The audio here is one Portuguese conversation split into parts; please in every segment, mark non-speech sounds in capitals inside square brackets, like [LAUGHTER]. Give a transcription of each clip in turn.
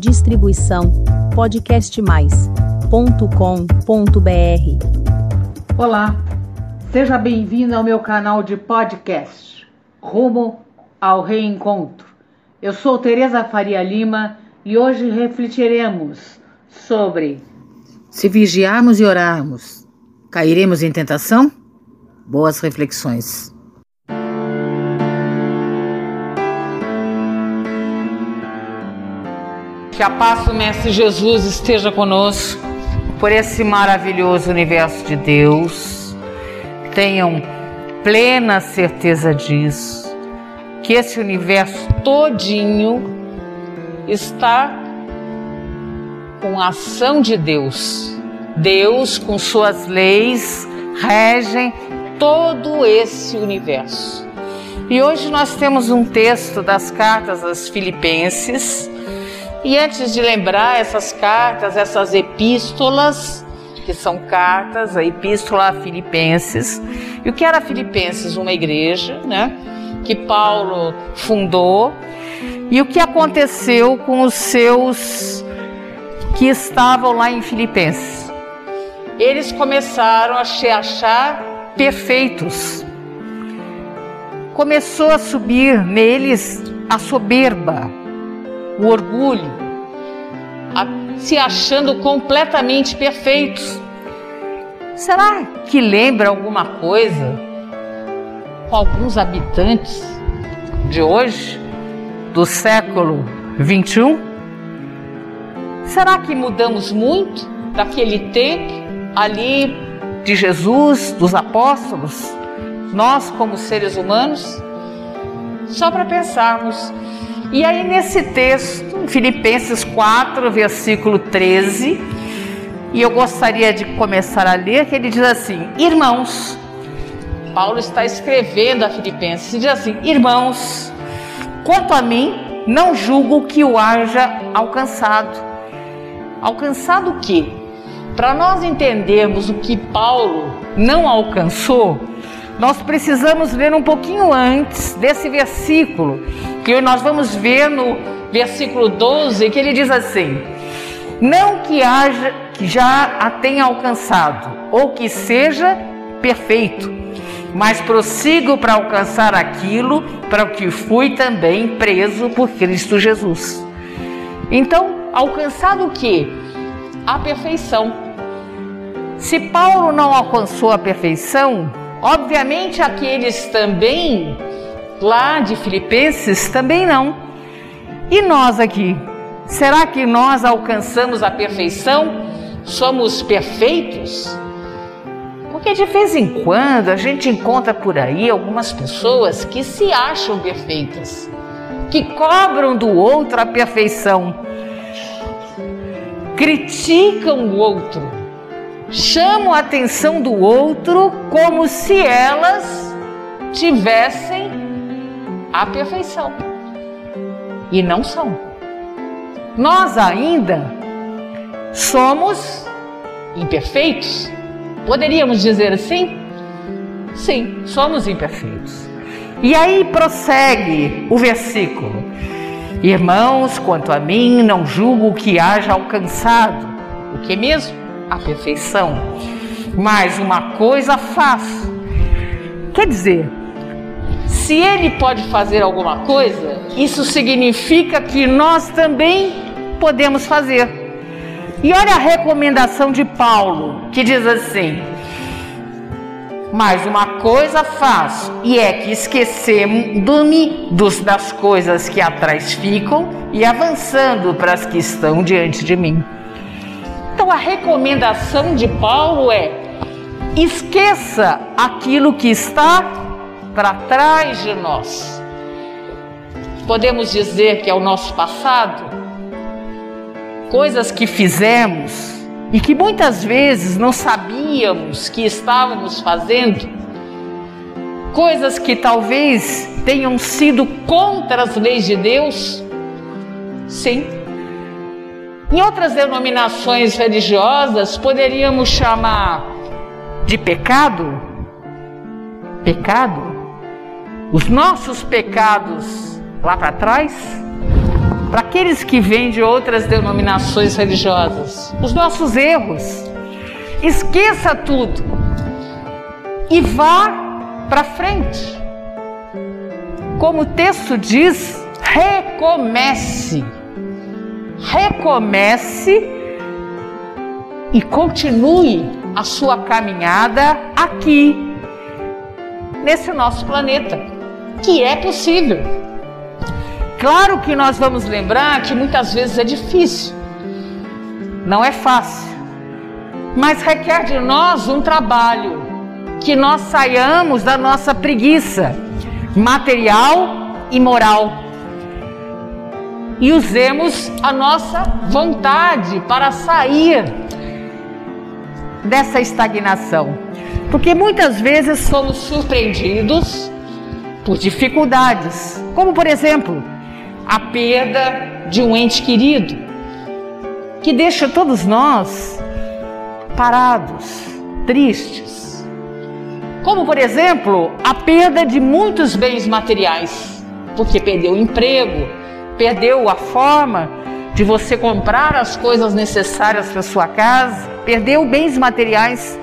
Distribuição podcastmais.com.br. Olá, seja bem-vindo ao meu canal de podcast Rumo ao Reencontro. Eu sou Tereza Faria Lima e hoje refletiremos sobre se vigiarmos e orarmos, cairemos em tentação? Boas reflexões. Que a paz do Mestre Jesus esteja conosco por esse maravilhoso universo de Deus. Tenham plena certeza disso, que esse universo todinho está com a ação de Deus. Deus, com suas leis, regem todo esse universo. E hoje nós temos um texto das cartas às Filipenses e antes de lembrar essas cartas, essas epístolas, que são cartas, a epístola a Filipenses. E o que era Filipenses? Uma igreja, né? Que Paulo fundou. E o que aconteceu com os seus que estavam lá em Filipenses? Eles começaram a se achar perfeitos. Começou a subir neles a soberba o orgulho, a, se achando completamente perfeitos. Será que lembra alguma coisa com alguns habitantes de hoje, do século 21? Será que mudamos muito daquele tempo ali de Jesus, dos apóstolos, nós como seres humanos? Só para pensarmos e aí, nesse texto, Filipenses 4, versículo 13, e eu gostaria de começar a ler, que ele diz assim: Irmãos, Paulo está escrevendo a Filipenses, diz assim: Irmãos, quanto a mim, não julgo que o haja alcançado. Alcançado o quê? Para nós entendermos o que Paulo não alcançou, nós precisamos ler um pouquinho antes desse versículo, que nós vamos ver no versículo 12, que ele diz assim: Não que haja que já a tenha alcançado, ou que seja perfeito, mas prossigo para alcançar aquilo para o que fui também preso por Cristo Jesus. Então, alcançado o que? A perfeição. Se Paulo não alcançou a perfeição, Obviamente, aqueles também, lá de Filipenses, também não. E nós aqui? Será que nós alcançamos a perfeição? Somos perfeitos? Porque de vez em quando a gente encontra por aí algumas pessoas que se acham perfeitas, que cobram do outro a perfeição, criticam o outro chamam a atenção do outro como se elas tivessem a perfeição. E não são. Nós ainda somos imperfeitos. Poderíamos dizer assim? Sim, somos imperfeitos. E aí prossegue o versículo: Irmãos, quanto a mim, não julgo que haja alcançado. O que mesmo? a perfeição. Mas uma coisa faço. Quer dizer, se ele pode fazer alguma coisa, isso significa que nós também podemos fazer. E olha a recomendação de Paulo, que diz assim: Mas uma coisa faço, e é que esquecendo-me das coisas que atrás ficam e avançando para as que estão diante de mim. Então a recomendação de Paulo é: esqueça aquilo que está para trás de nós. Podemos dizer que é o nosso passado, coisas que fizemos e que muitas vezes não sabíamos que estávamos fazendo, coisas que talvez tenham sido contra as leis de Deus. Sim, em outras denominações religiosas, poderíamos chamar de pecado, pecado, os nossos pecados lá para trás, para aqueles que vêm de outras denominações religiosas, os nossos erros. Esqueça tudo e vá para frente. Como o texto diz, recomece. Recomece e continue a sua caminhada aqui, nesse nosso planeta, que é possível. Claro que nós vamos lembrar que muitas vezes é difícil, não é fácil, mas requer de nós um trabalho, que nós saiamos da nossa preguiça material e moral e usemos a nossa vontade para sair dessa estagnação. Porque muitas vezes somos surpreendidos por dificuldades, como por exemplo, a perda de um ente querido, que deixa todos nós parados, tristes. Como, por exemplo, a perda de muitos bens materiais, porque perdeu o emprego, perdeu a forma de você comprar as coisas necessárias para sua casa, perdeu bens materiais.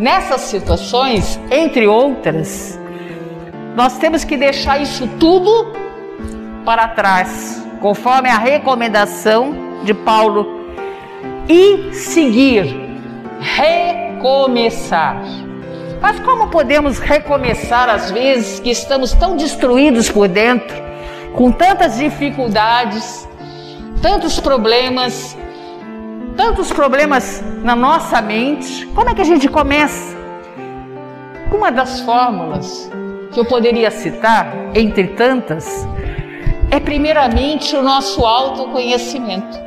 Nessas situações, entre outras, nós temos que deixar isso tudo para trás, conforme a recomendação de Paulo, e seguir, recomeçar. Mas como podemos recomeçar às vezes que estamos tão destruídos por dentro, com tantas dificuldades, tantos problemas, tantos problemas na nossa mente? Como é que a gente começa? Uma das fórmulas que eu poderia citar, entre tantas, é primeiramente o nosso autoconhecimento.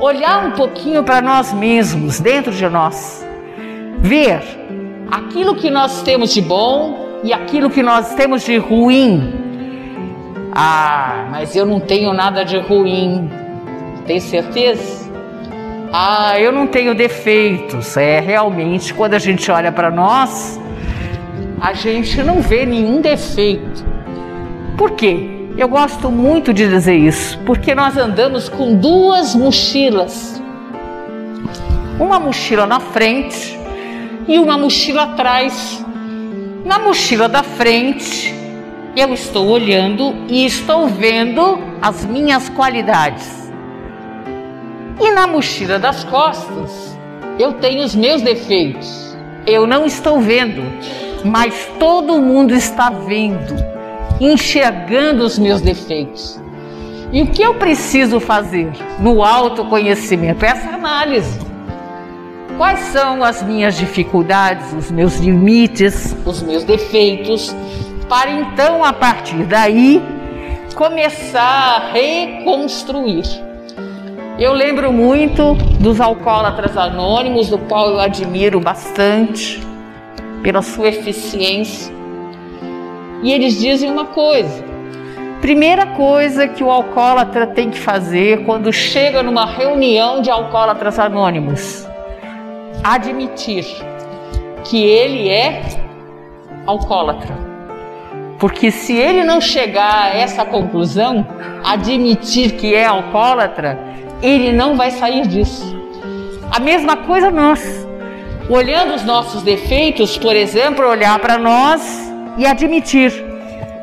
Olhar um pouquinho para nós mesmos, dentro de nós. Ver aquilo que nós temos de bom e aquilo que nós temos de ruim. Ah, mas eu não tenho nada de ruim. Tem certeza? Ah, eu não tenho defeitos. É realmente quando a gente olha para nós, a gente não vê nenhum defeito. Por quê? Eu gosto muito de dizer isso, porque nós andamos com duas mochilas. Uma mochila na frente e uma mochila atrás. Na mochila da frente, eu estou olhando e estou vendo as minhas qualidades. E na mochila das costas, eu tenho os meus defeitos. Eu não estou vendo, mas todo mundo está vendo, enxergando os meus defeitos. E o que eu preciso fazer no autoconhecimento? Essa análise. Quais são as minhas dificuldades, os meus limites, os meus defeitos, para então, a partir daí, começar a reconstruir. Eu lembro muito dos alcoólatras anônimos, do qual eu admiro bastante pela sua eficiência. E eles dizem uma coisa: primeira coisa que o alcoólatra tem que fazer quando chega numa reunião de alcoólatras anônimos, admitir que ele é alcoólatra. Porque se ele não chegar a essa conclusão, admitir que é alcoólatra, ele não vai sair disso. A mesma coisa nós olhando os nossos defeitos, por exemplo, olhar para nós e admitir: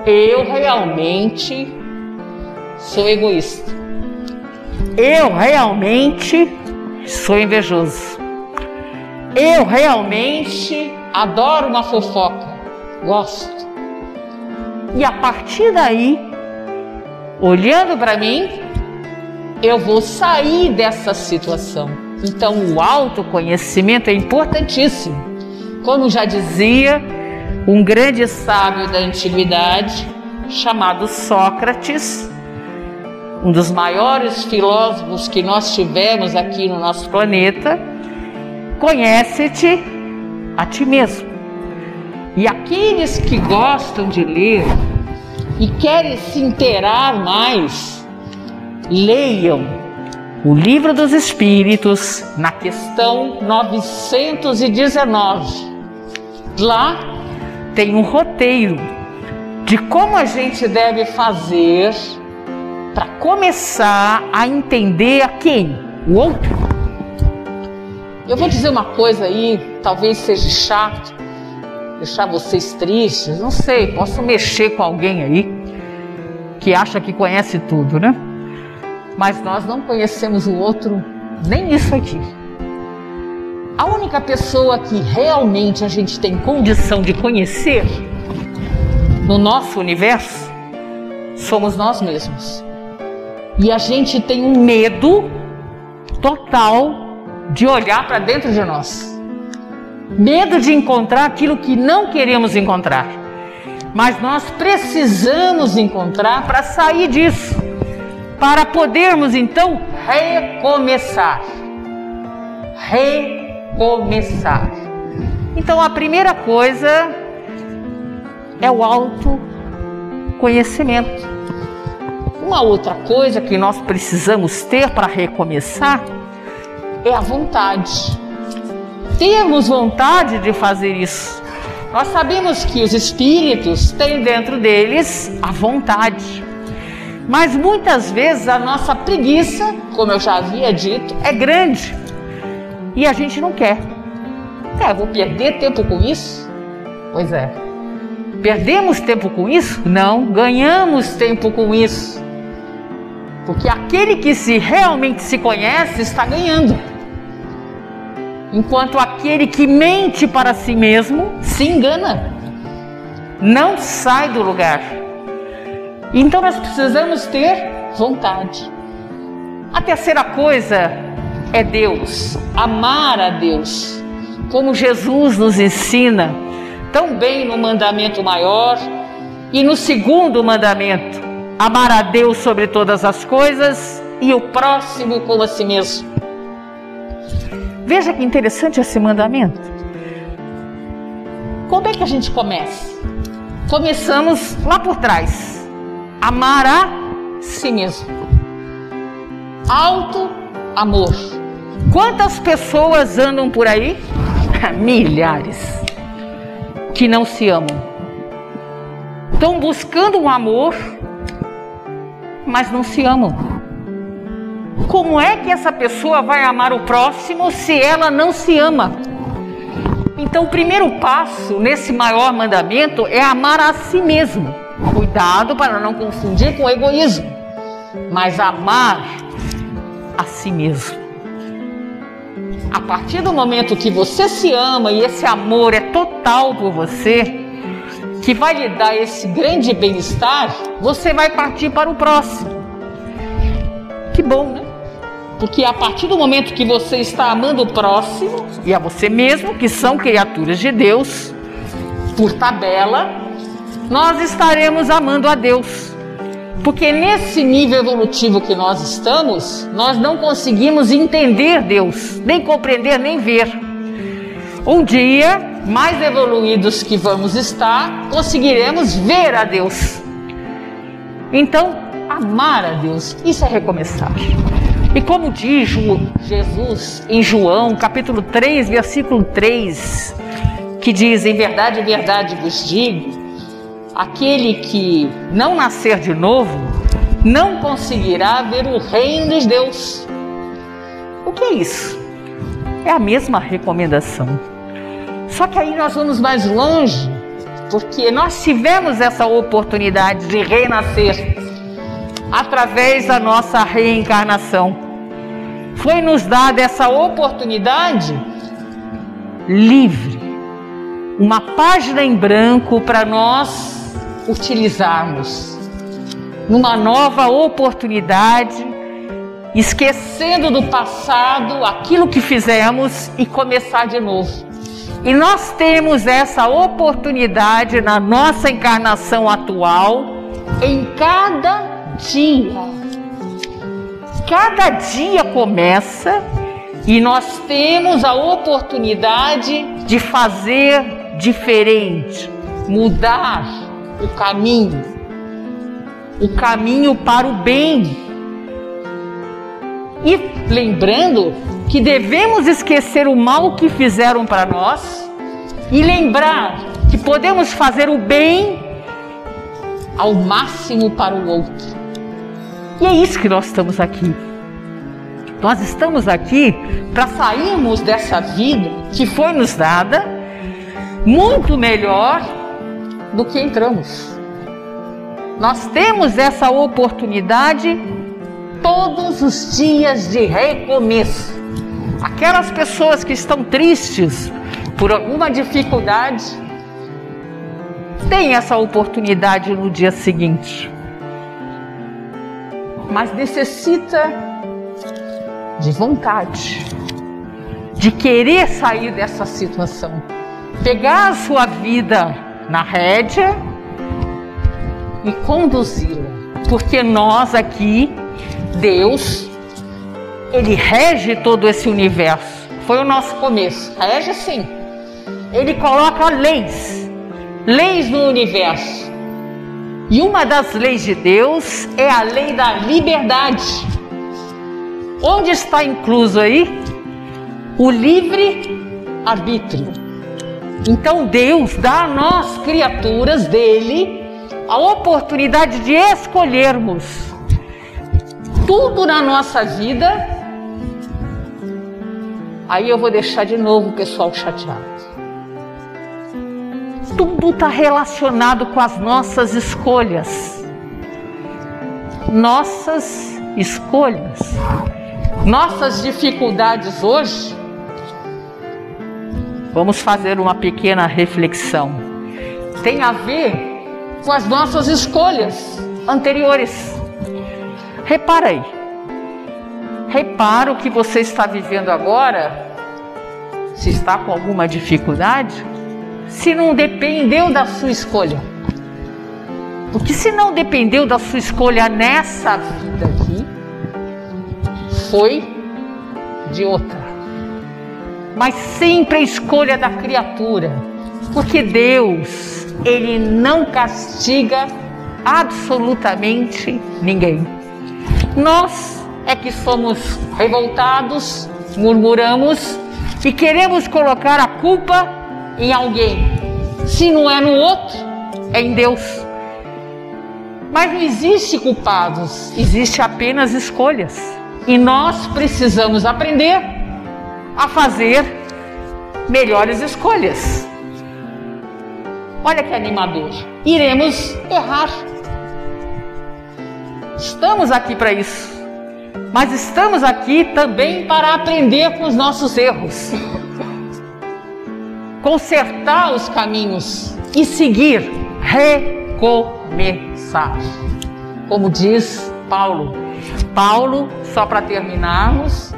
eu realmente sou egoísta. Eu realmente sou invejoso. Eu realmente adoro uma fofoca. Gosto. E a partir daí, olhando para mim, eu vou sair dessa situação. Então, o autoconhecimento é importantíssimo. Como já dizia um grande sábio da antiguidade, chamado Sócrates, um dos maiores filósofos que nós tivemos aqui no nosso planeta, conhece-te a ti mesmo. E aqueles que gostam de ler e querem se inteirar mais, leiam o Livro dos Espíritos, na questão 919. Lá tem um roteiro de como a gente deve fazer para começar a entender a quem? O outro. Eu vou dizer uma coisa aí, talvez seja chato, deixar vocês tristes, não sei, posso mexer com alguém aí que acha que conhece tudo, né? Mas nós não conhecemos o outro, nem isso aqui. A única pessoa que realmente a gente tem condição de conhecer no nosso universo somos nós mesmos. E a gente tem um medo total de olhar para dentro de nós. Medo de encontrar aquilo que não queremos encontrar. Mas nós precisamos encontrar para sair disso, para podermos então recomeçar. Recomeçar. Então a primeira coisa é o autoconhecimento. Uma outra coisa que nós precisamos ter para recomeçar é a vontade. Termos vontade de fazer isso. Nós sabemos que os espíritos têm dentro deles a vontade. Mas muitas vezes a nossa preguiça, como eu já havia dito, é grande. E a gente não quer. É, vou perder tempo com isso? Pois é. Perdemos tempo com isso? Não, ganhamos tempo com isso. Porque aquele que se realmente se conhece está ganhando. Enquanto aquele que mente para si mesmo se engana. Não sai do lugar. Então nós precisamos ter vontade. A terceira coisa é Deus, amar a Deus, como Jesus nos ensina tão bem no mandamento maior e no segundo mandamento, amar a Deus sobre todas as coisas e o próximo como a si mesmo. Veja que interessante esse mandamento. Como é que a gente começa? Começamos lá por trás. Amar a si mesmo. Alto amor. Quantas pessoas andam por aí? [LAUGHS] Milhares. Que não se amam. Estão buscando um amor mas não se amam. Como é que essa pessoa vai amar o próximo se ela não se ama? Então, o primeiro passo nesse maior mandamento é amar a si mesmo. Cuidado para não confundir com egoísmo, mas amar a si mesmo. A partir do momento que você se ama e esse amor é total por você, que vai lhe dar esse grande bem-estar, você vai partir para o próximo. Que bom, né? Porque a partir do momento que você está amando o próximo e a você mesmo, que são criaturas de Deus, por tabela, nós estaremos amando a Deus. Porque nesse nível evolutivo que nós estamos, nós não conseguimos entender Deus, nem compreender, nem ver. Um dia mais evoluídos que vamos estar, conseguiremos ver a Deus. Então, amar a Deus, isso é recomeçar. E como diz Jesus em João, capítulo 3, versículo 3, que diz: Em verdade, em verdade vos digo, aquele que não nascer de novo, não conseguirá ver o reino de Deus. O que é isso? É a mesma recomendação. Só que aí nós vamos mais longe, porque nós tivemos essa oportunidade de renascer através da nossa reencarnação. Foi nos dada essa oportunidade livre, uma página em branco para nós utilizarmos numa nova oportunidade, esquecendo do passado, aquilo que fizemos e começar de novo. E nós temos essa oportunidade na nossa encarnação atual, em cada dia. Cada dia começa e nós temos a oportunidade de fazer diferente, mudar o caminho, o caminho para o bem. E lembrando que devemos esquecer o mal que fizeram para nós e lembrar que podemos fazer o bem ao máximo para o outro. E é isso que nós estamos aqui. Nós estamos aqui para sairmos dessa vida que foi nos dada muito melhor do que entramos. Nós temos essa oportunidade todos os dias de recomeço. Aquelas pessoas que estão tristes por alguma dificuldade, têm essa oportunidade no dia seguinte. Mas necessita de vontade, de querer sair dessa situação, pegar a sua vida na rédea e conduzi-la. Porque nós aqui, Deus, Ele rege todo esse universo. Foi o nosso começo. Rege sim. Ele coloca leis, leis no universo. E uma das leis de Deus é a lei da liberdade. Onde está incluso aí? O livre arbítrio. Então Deus dá a nós, criaturas dele, a oportunidade de escolhermos tudo na nossa vida, aí eu vou deixar de novo o pessoal chateado. Tudo está relacionado com as nossas escolhas. Nossas escolhas. Nossas dificuldades hoje. Vamos fazer uma pequena reflexão. Tem a ver com as nossas escolhas anteriores. Repara aí. Repara o que você está vivendo agora. Se está com alguma dificuldade, se não dependeu da sua escolha. Porque se não dependeu da sua escolha nessa vida aqui, foi de outra. Mas sempre a escolha da criatura. Porque Deus ele não castiga absolutamente ninguém. Nós é que somos revoltados, murmuramos e queremos colocar a culpa em alguém. Se não é no outro, é em Deus. Mas não existe culpados, existe apenas escolhas. E nós precisamos aprender a fazer melhores escolhas. Olha que animador. Iremos errar. Estamos aqui para isso. Mas estamos aqui também para aprender com os nossos erros. Consertar os caminhos e seguir, recomeçar. Como diz Paulo. Paulo, só para terminarmos,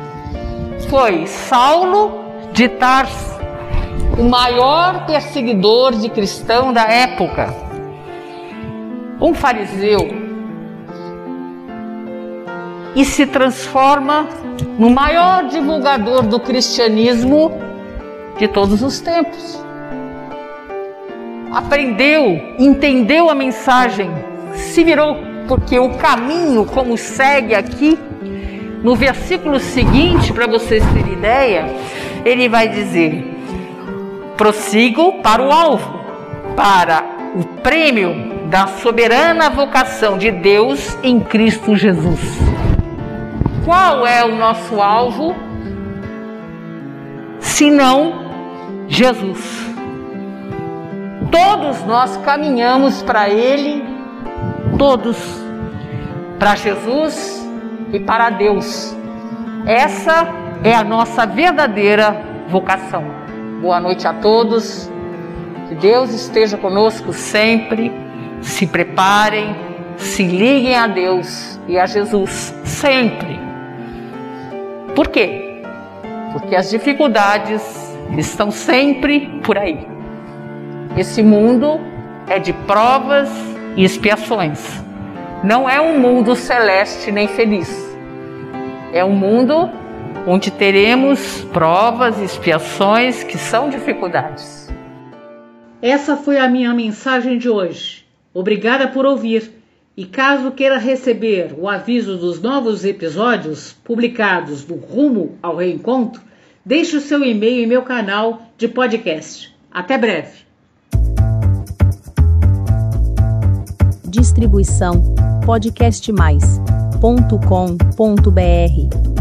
foi Saulo de Tarso o maior perseguidor de cristão da época, um fariseu, e se transforma no maior divulgador do cristianismo de todos os tempos. Aprendeu, entendeu a mensagem, se virou, porque o caminho, como segue aqui, no versículo seguinte, para vocês terem ideia, ele vai dizer: prossigo para o alvo, para o prêmio da soberana vocação de Deus em Cristo Jesus. Qual é o nosso alvo? Senão Jesus. Todos nós caminhamos para Ele, todos para Jesus e para Deus. Essa é a nossa verdadeira vocação. Boa noite a todos. Que Deus esteja conosco sempre. Se preparem, se liguem a Deus e a Jesus sempre. Por quê? Porque as dificuldades estão sempre por aí. Esse mundo é de provas e expiações. Não é um mundo celeste nem feliz. É um mundo onde teremos provas e expiações que são dificuldades. Essa foi a minha mensagem de hoje. Obrigada por ouvir. E caso queira receber o aviso dos novos episódios publicados do Rumo ao Reencontro, deixe o seu e-mail em meu canal de podcast. Até breve. Distribuição podcastmais.com.br